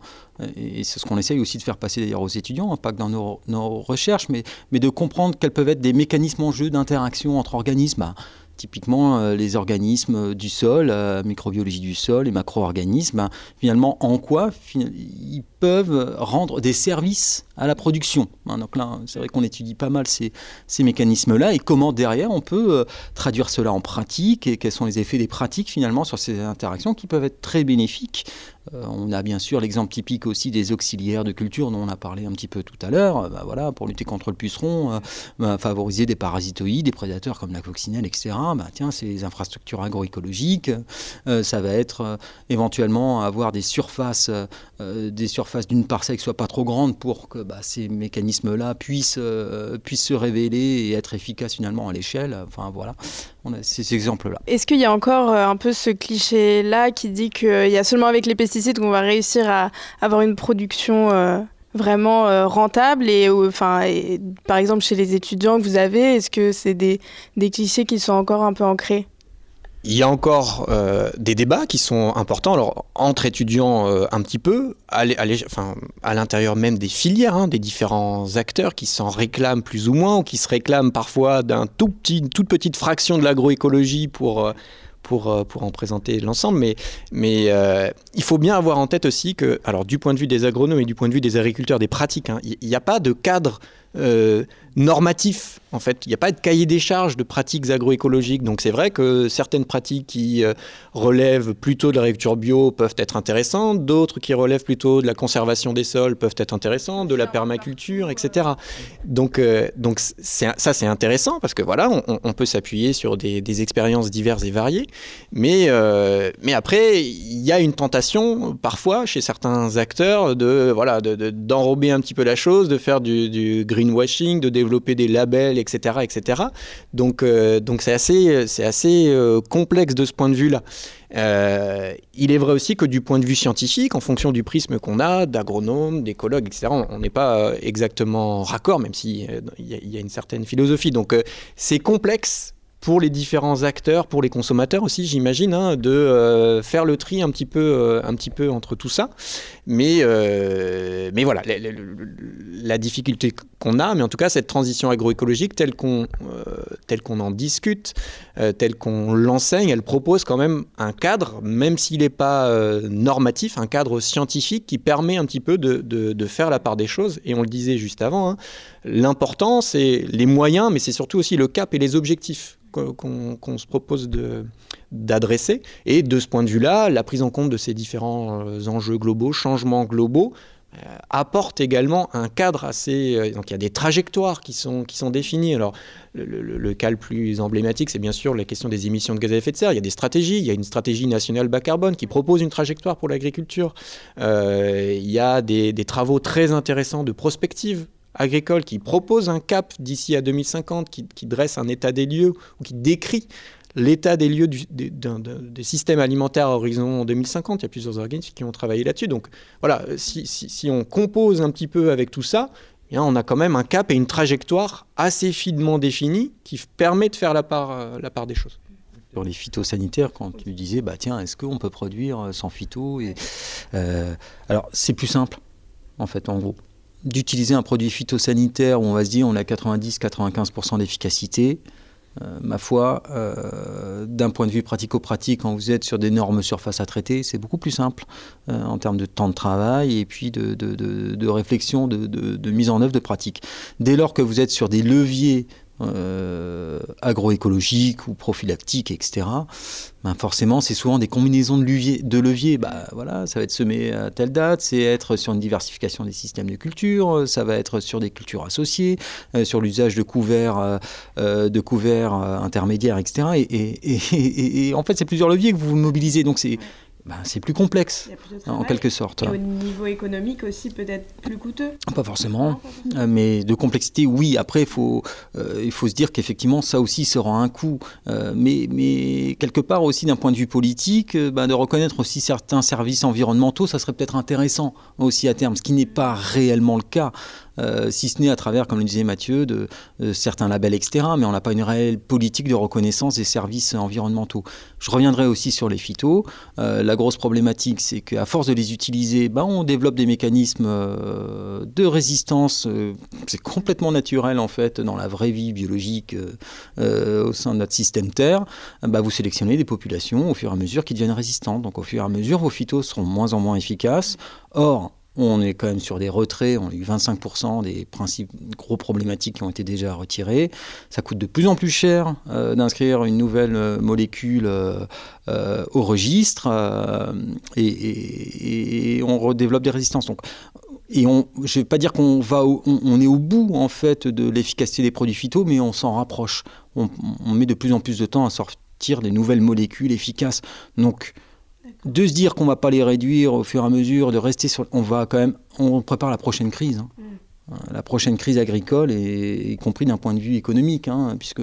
et c'est ce qu'on essaye aussi de faire passer d'ailleurs aux étudiants, hein, pas que dans nos, recherches, mais, de comprendre quels peuvent être des mécanismes en jeu d'interaction entre organismes. Bah, typiquement euh, les organismes du sol, la microbiologie du sol, les macro-organismes, hein, finalement en quoi ils peuvent rendre des services à la production. Hein, donc là, c'est vrai qu'on étudie pas mal ces, mécanismes-là et comment derrière on peut euh, traduire cela en pratique et quels sont les effets des pratiques finalement sur ces interactions qui peuvent être très bénéfiques euh, on a bien sûr l'exemple typique aussi des auxiliaires de culture dont on a parlé un petit peu tout à l'heure. Euh, bah voilà, pour lutter contre le puceron, euh, bah, favoriser des parasitoïdes, des prédateurs comme la coccinelle, etc. Bah, tiens, c'est les infrastructures agroécologiques. ça va être éventuellement avoir des surfaces, des surfaces d'une parcelle qui soient pas trop grandes pour que ces mécanismes-là puissent, puissent se révéler et être efficaces finalement à l'échelle. Enfin voilà, on a ces exemples-là. Est-ce qu'il y a encore un peu ce cliché-là qui dit qu'il y a seulement avec les pesticides qu'on va réussir à avoir une production euh, vraiment euh, rentable et, enfin, par exemple chez les étudiants que vous avez, est-ce que c'est des, clichés qui sont encore un peu ancrés? Il y a encore euh, des débats qui sont importants, entre étudiants un petit peu, à, l'intérieur même des filières, hein, des différents acteurs qui s'en réclament plus ou moins, ou qui se réclament parfois d'un toute petite fraction de l'agroécologie pour, pour, euh, pour en présenter l'ensemble. Mais, mais euh, il faut bien avoir en tête aussi que, alors du point de vue des agronomes et du point de vue des agriculteurs, des pratiques, hein, il n'y a pas de cadre euh, normatif. En fait, il n'y a pas de cahier des charges de pratiques agroécologiques. Donc c'est vrai que certaines pratiques qui euh, relèvent plutôt de l'agriculture bio peuvent être intéressantes, d'autres qui relèvent plutôt de la conservation des sols peuvent être intéressantes, de la permaculture, etc. Donc, euh, donc ça c'est intéressant parce que voilà, on, peut s'appuyer sur des, expériences diverses et variées. Mais, euh, mais après, il y a une tentation parfois chez certains acteurs de voilà d'enrober de, de, un petit peu la chose, de faire du, du green greenwashing, de développer des labels, etc. etc. Donc euh, donc c'est assez, c'est assez euh, complexe de ce point de vue-là. Euh, il est vrai aussi que du point de vue scientifique, en fonction du prisme qu'on a, d'agronomes, d'écologues, etc., on n'est pas exactement raccord, même s'il y, y, a une certaine philosophie. Donc c'est complexe pour les différents acteurs, pour les consommateurs aussi, j'imagine, hein, de euh, faire le tri un petit peu, euh, un petit peu entre tout ça. Mais, euh, mais voilà, la, difficulté qu'on a, mais en tout cas cette transition agroécologique telle qu'on telle qu'on en discute, telle qu'on l'enseigne, elle propose quand même un cadre, même s'il n'est pas normatif, un cadre scientifique qui permet un petit peu de, faire la part des choses. Et on le disait juste avant, hein, l'important c'est les moyens, mais c'est surtout aussi le cap et les objectifs qu'on qu se propose d'adresser. Et de ce point de vue-là, la prise en compte de ces différents euh, enjeux globaux, changements globaux, euh, apporte également un cadre assez... Euh, donc il y a des trajectoires qui sont, qui sont définies. Alors le, le, cas le plus emblématique, c'est bien sûr la question des émissions de gaz à effet de serre. Il y a des stratégies. Il y a une stratégie nationale bas carbone qui propose une trajectoire pour l'agriculture. Il y a des travaux très intéressants de prospective agricole qui propose un cap d'ici à 2050, qui, dresse un état des lieux ou qui décrit l'état des lieux des, systèmes alimentaires à horizon 2050. Il y a plusieurs organismes qui ont travaillé là-dessus. Donc voilà, si, on compose un petit peu avec tout ça, eh on a quand même un cap et une trajectoire assez finement définie qui permet de faire la part, euh, la part des choses sur les phytosanitaires, quand tu disais, bah tiens, est-ce qu'on peut produire sans phyto euh, Alors, c'est plus simple, en fait, en gros. D'utiliser un produit phytosanitaire où on va se dire on a 90-95% d'efficacité, euh, ma foi, euh, d'un point de vue pratico-pratique, quand vous êtes sur d'énormes surfaces à traiter, c'est beaucoup plus simple euh, en termes de temps de travail et puis de, de, réflexion, de, mise en œuvre de pratique. Dès lors que vous êtes sur des leviers euh, agroécologiques ou prophylactiques, etc., ben forcément, c'est souvent des combinaisons de leviers. De. Bah, voilà, ça va être semé à telle date, c'est être sur une diversification des systèmes de culture, ça va être sur des cultures associées, euh, sur l'usage de couverts, euh, euh de couverts euh, intermédiaires, etc. Et, et, et, et, en fait, c'est plusieurs leviers que vous mobilisez. Donc, c'est ben, c'est plus complexe, en quelque sorte. Et au niveau économique aussi, peut-être plus coûteux? Pas forcément, non, pas forcément. mais de complexité, oui. Après, il faut, euh, il faut se dire qu'effectivement, ça aussi sera un coût. Euh, mais, mais quelque part aussi, d'un point de vue politique, euh, ben, de reconnaître aussi certains services environnementaux, ça serait peut-être intéressant aussi à terme, ce qui n'est pas réellement le cas. Euh, si ce n'est à travers, comme le disait Mathieu, de, certains labels, etc. Mais on n'a pas une réelle politique de reconnaissance des services environnementaux. Je reviendrai aussi sur les phytos. Euh, la grosse problématique, c'est qu'à force de les utiliser, ben, on développe des mécanismes euh, de résistance. c'est complètement naturel, en fait, dans la vraie vie biologique au sein de notre système Terre. Ben, vous sélectionnez des populations au fur et à mesure qui deviennent résistantes. Donc, au fur et à mesure, vos phytos seront moins en moins efficaces. Or, on est quand même sur des retraits, on a eu 25% des principes gros problématiques qui ont été déjà retirés. Ça coûte de plus en plus cher euh, d'inscrire une nouvelle euh, molécule euh, au registre et, on redéveloppe des résistances. Donc, et on, je ne vais pas dire qu'on va, on, est au bout en fait de l'efficacité des produits phyto, mais on s'en rapproche. On, on, met de plus en plus de temps à sortir des nouvelles molécules efficaces. Donc de se dire qu'on va pas les réduire au fur et à mesure, de rester sur, on va quand même, on prépare la prochaine crise. Hein. Mm. La prochaine crise agricole, et, y compris d'un point de vue économique, hein, puisque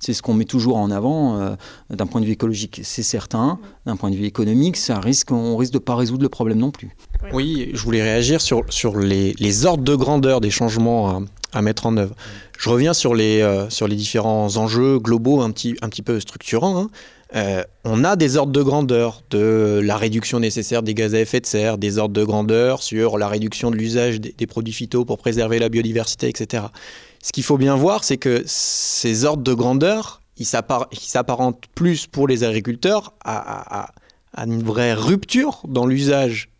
c'est ce qu'on met toujours en avant, euh, d'un point de vue écologique, c'est certain, d'un point de vue économique, ça risque, on risque de pas résoudre le problème non plus. Oui, je voulais réagir sur, sur les, les ordres de grandeur des changements à, à mettre en œuvre. Je reviens sur les, euh, sur les différents enjeux globaux un petit, un petit peu structurants. Hein. Euh, on a des ordres de grandeur de la réduction nécessaire des gaz à effet de serre, des ordres de grandeur sur la réduction de l'usage des, produits phyto pour préserver la biodiversité, etc. Ce qu'il faut bien voir, c'est que ces ordres de grandeur, ils s'apparentent plus pour les agriculteurs à une vraie rupture dans l'usage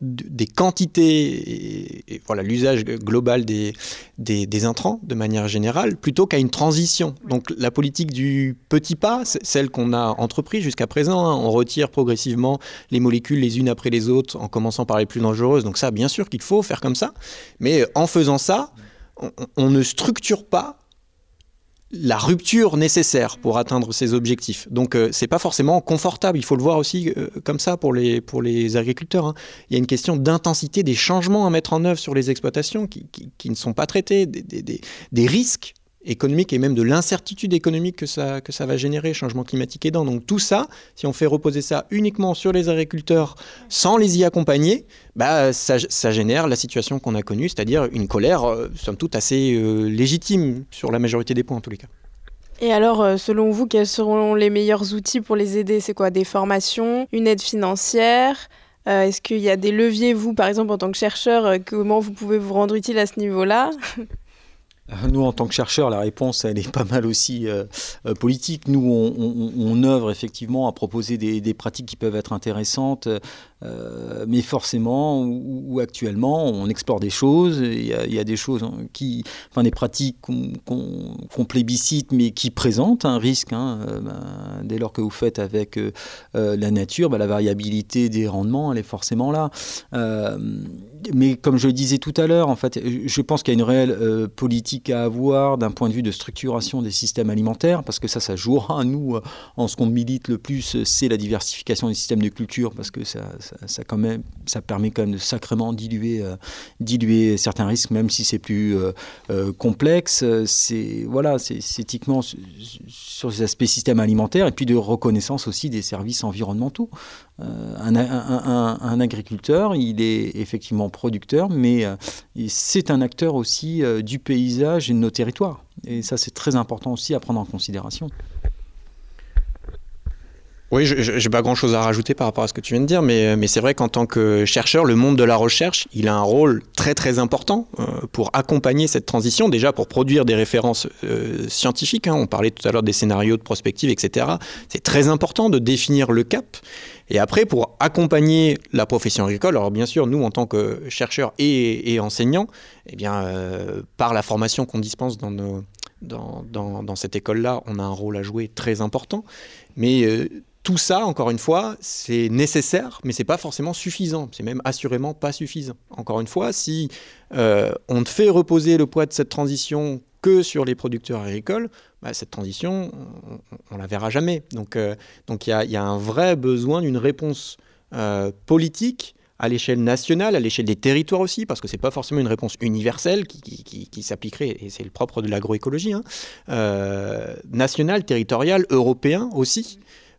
des quantités et, et voilà l'usage global des, des, des, intrants de manière générale plutôt qu'à une transition. Donc la politique du petit pas, celle qu'on a entreprise jusqu'à présent, hein, on retire progressivement les molécules les unes après les autres en commençant par les plus dangereuses. Donc ça, bien sûr qu'il faut faire comme ça, mais en faisant ça, on, on ne structure pas la rupture nécessaire pour atteindre ces objectifs. Donc euh, c'est pas forcément confortable. Il faut le voir aussi euh, comme ça pour les pour les agriculteurs. Hein. Il y a une question d'intensité des changements à mettre en œuvre sur les exploitations qui, qui, ne sont pas traités, des, des, des risques économique et même de l'incertitude économique que ça, que ça va générer, changement climatique aidant. Donc tout ça, si on fait reposer ça uniquement sur les agriculteurs sans les y accompagner, bah, ça, génère la situation qu'on a connue, c'est-à-dire une colère, euh, somme toute, assez euh, légitime sur la majorité des points en tous les cas. Et alors, euh, selon vous, quels seront les meilleurs outils pour les aider? C'est quoi? Des formations Une aide financière? Euh, Est-ce qu'il y a des leviers, vous, par exemple, en tant que chercheur, comment vous pouvez vous rendre utile à ce niveau-là? Nous, en tant que chercheurs, la réponse, elle est pas mal aussi euh, politique. Nous, on, œuvre effectivement à proposer des, pratiques qui peuvent être intéressantes, euh, mais forcément, ou, actuellement, on explore des choses. Il y a, des choses qui, enfin, des pratiques qu'on qu qu plébiscite, mais qui présentent un risque. Hein, euh, ben, dès lors que vous faites avec euh, la nature, ben, la variabilité des rendements, elle est forcément là. Mais comme je le disais tout à l'heure, en fait, je pense qu'il y a une réelle euh, politique à avoir d'un point de vue de structuration des systèmes alimentaires, parce que ça, ça jouera nous euh, en ce qu'on milite le plus, c'est la diversification des systèmes de culture, parce que ça, ça, quand même, ça permet quand même de sacrément diluer, euh, diluer certains risques, même si c'est plus complexe. C'est voilà, c'est éthiquement sur les aspects système alimentaire, et puis de reconnaissance aussi des services environnementaux. Euh, un, agriculteur, il est effectivement producteur, mais euh, c'est un acteur aussi euh, du paysage et de nos territoires. Et ça, c'est très important aussi à prendre en considération. Oui, je n'ai pas grand-chose à rajouter par rapport à ce que tu viens de dire, mais, c'est vrai qu'en tant que chercheur, le monde de la recherche, il a un rôle très très important euh, pour accompagner cette transition, déjà pour produire des références euh, scientifiques. Hein. on parlait tout à l'heure des scénarios de prospective, etc. C'est très important de définir le cap. Et après, pour accompagner la profession agricole, alors bien sûr, nous, en tant que chercheurs et, enseignants, eh bien, euh, par la formation qu'on dispense dans cette école-là, on a un rôle à jouer très important. Mais tout ça, encore une fois, c'est nécessaire, mais c'est pas forcément suffisant. C'est même assurément pas suffisant. Encore une fois, si euh, on ne fait reposer le poids de cette transition que sur les producteurs agricoles, bah, cette transition, on, ne la verra jamais. Donc, euh, donc il y, a un vrai besoin d'une réponse euh, politique à l'échelle nationale, à l'échelle des territoires aussi, parce que ce n'est pas forcément une réponse universelle qui, s'appliquerait, et c'est le propre de l'agroécologie, hein, nationale, territoriale, européen aussi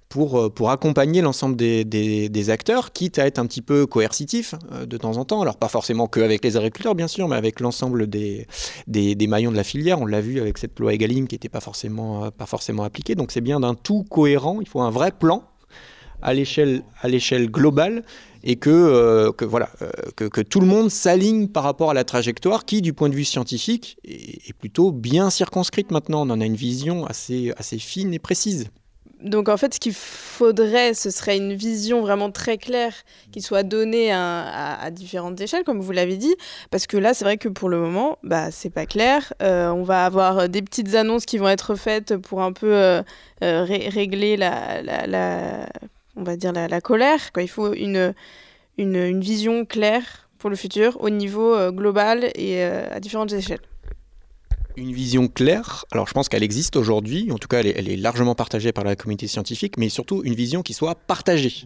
pour, euh, pour accompagner l'ensemble des, des, acteurs, quitte à être un petit peu coercitif euh, de temps en temps. Alors pas forcément qu'avec les agriculteurs, bien sûr, mais avec l'ensemble des, des, maillons de la filière. On l'a vu avec cette loi Egalim qui n'était pas forcément, euh, pas forcément appliquée. Donc c'est bien d'un tout cohérent. Il faut un vrai plan à l'échelle à l'échelle globale et que, que voilà que, que, tout le monde s'aligne par rapport à la trajectoire qui du point de vue scientifique est, est, plutôt bien circonscrite maintenant on en a une vision assez assez fine et précise donc en fait, ce qu'il faudrait, ce serait une vision vraiment très claire qui soit donnée à, différentes échelles, comme vous l'avez dit, parce que là, c'est vrai que pour le moment, bah, c'est pas clair. Euh, on va avoir des petites annonces qui vont être faites pour un peu euh, euh, régler la, on va dire la, colère. Il faut une, une, une, vision claire pour le futur au niveau global et à différentes échelles une vision claire. Alors je pense qu'elle existe aujourd'hui, en tout cas elle est, largement partagée par la communauté scientifique, mais surtout une vision qui soit partagée.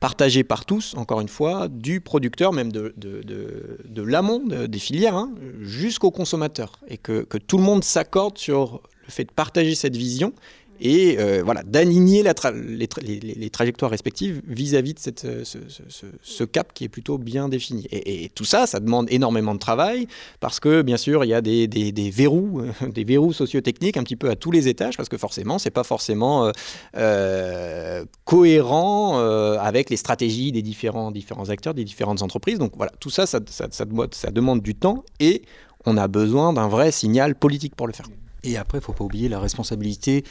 Partagée par tous, encore une fois, du producteur, même de, de, l'amont des filières, hein, jusqu'au consommateur. Et que, que tout le monde s'accorde sur le fait de partager cette vision et euh, voilà, d'aligner les, trajectoires respectives vis-à-vis de cette, euh, ce, cap qui est plutôt bien défini. Et, tout ça, ça demande énormément de travail parce que bien sûr, il y a des, des, verrous, des verrous sociotechniques un petit peu à tous les étages parce que forcément, c'est pas forcément euh, cohérent avec les stratégies des différents, différents acteurs, des différentes entreprises. Donc voilà, tout ça, ça, ça, ça demande du temps et on a besoin d'un vrai signal politique pour le faire. Et après, il ne faut pas oublier la responsabilité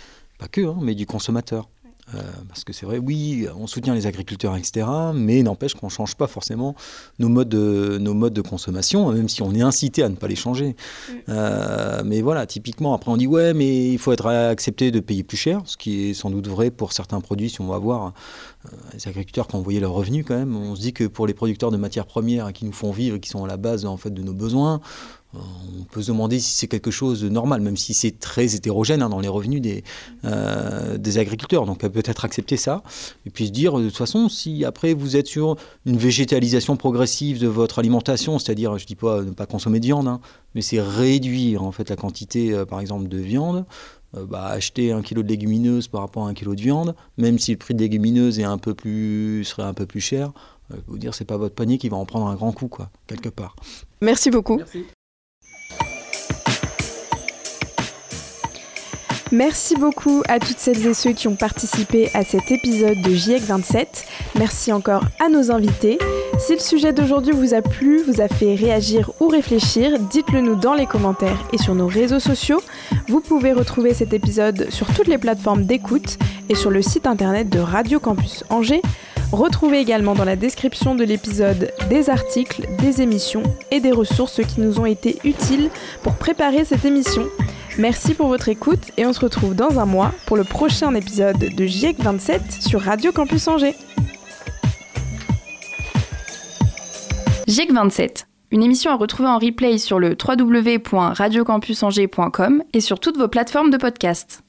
pas que, hein, mais du consommateur. Euh, parce que c'est vrai, oui, on soutient les agriculteurs, etc., mais n'empêche qu'on ne change pas forcément nos modes, de, nos modes de consommation, même si on est incité à ne pas les changer. Mm. Euh, mais voilà, typiquement, après on dit, ouais, mais il faut être accepté de payer plus cher, ce qui est sans doute vrai pour certains produits, si on va voir euh, les agriculteurs qui ont envoyé leurs revenus quand même. On se dit que pour les producteurs de matières premières qui nous font vivre, qui sont à la base en fait, de nos besoins, on peut se demander si c'est quelque chose de normal, même si c'est très hétérogène hein, dans les revenus des, euh, des agriculteurs. Donc peut-être accepter ça, et puis se dire, de toute façon, si après vous êtes sur une végétalisation progressive de votre alimentation, c'est-à-dire, je ne dis pas ne pas consommer de viande, hein, mais c'est réduire en fait la quantité, euh, par exemple, de viande, euh, bah, acheter un kilo de légumineuses par rapport à un kilo de viande, même si le prix de légumineuses est un peu plus, serait un peu plus cher, vous dire c'est pas votre panier qui va en prendre un grand coup quoi quelque part. Merci beaucoup. Merci. Merci beaucoup à toutes celles et ceux qui ont participé à cet épisode de GIEC 27. Merci encore à nos invités. Si le sujet d'aujourd'hui vous a plu, vous a fait réagir ou réfléchir, dites-le nous dans les commentaires et sur nos réseaux sociaux. Vous pouvez retrouver cet épisode sur toutes les plateformes d'écoute et sur le site internet de Radio Campus Angers. Retrouvez également dans la description de l'épisode des articles, des émissions et des ressources qui nous ont été utiles pour préparer cette émission. Merci pour votre écoute et on se retrouve dans un mois pour le prochain épisode de GIEC 27 sur Radio Campus Angers. GIEC 27, une émission à retrouver en replay sur le www.radiocampusangers.com et sur toutes vos plateformes de podcast.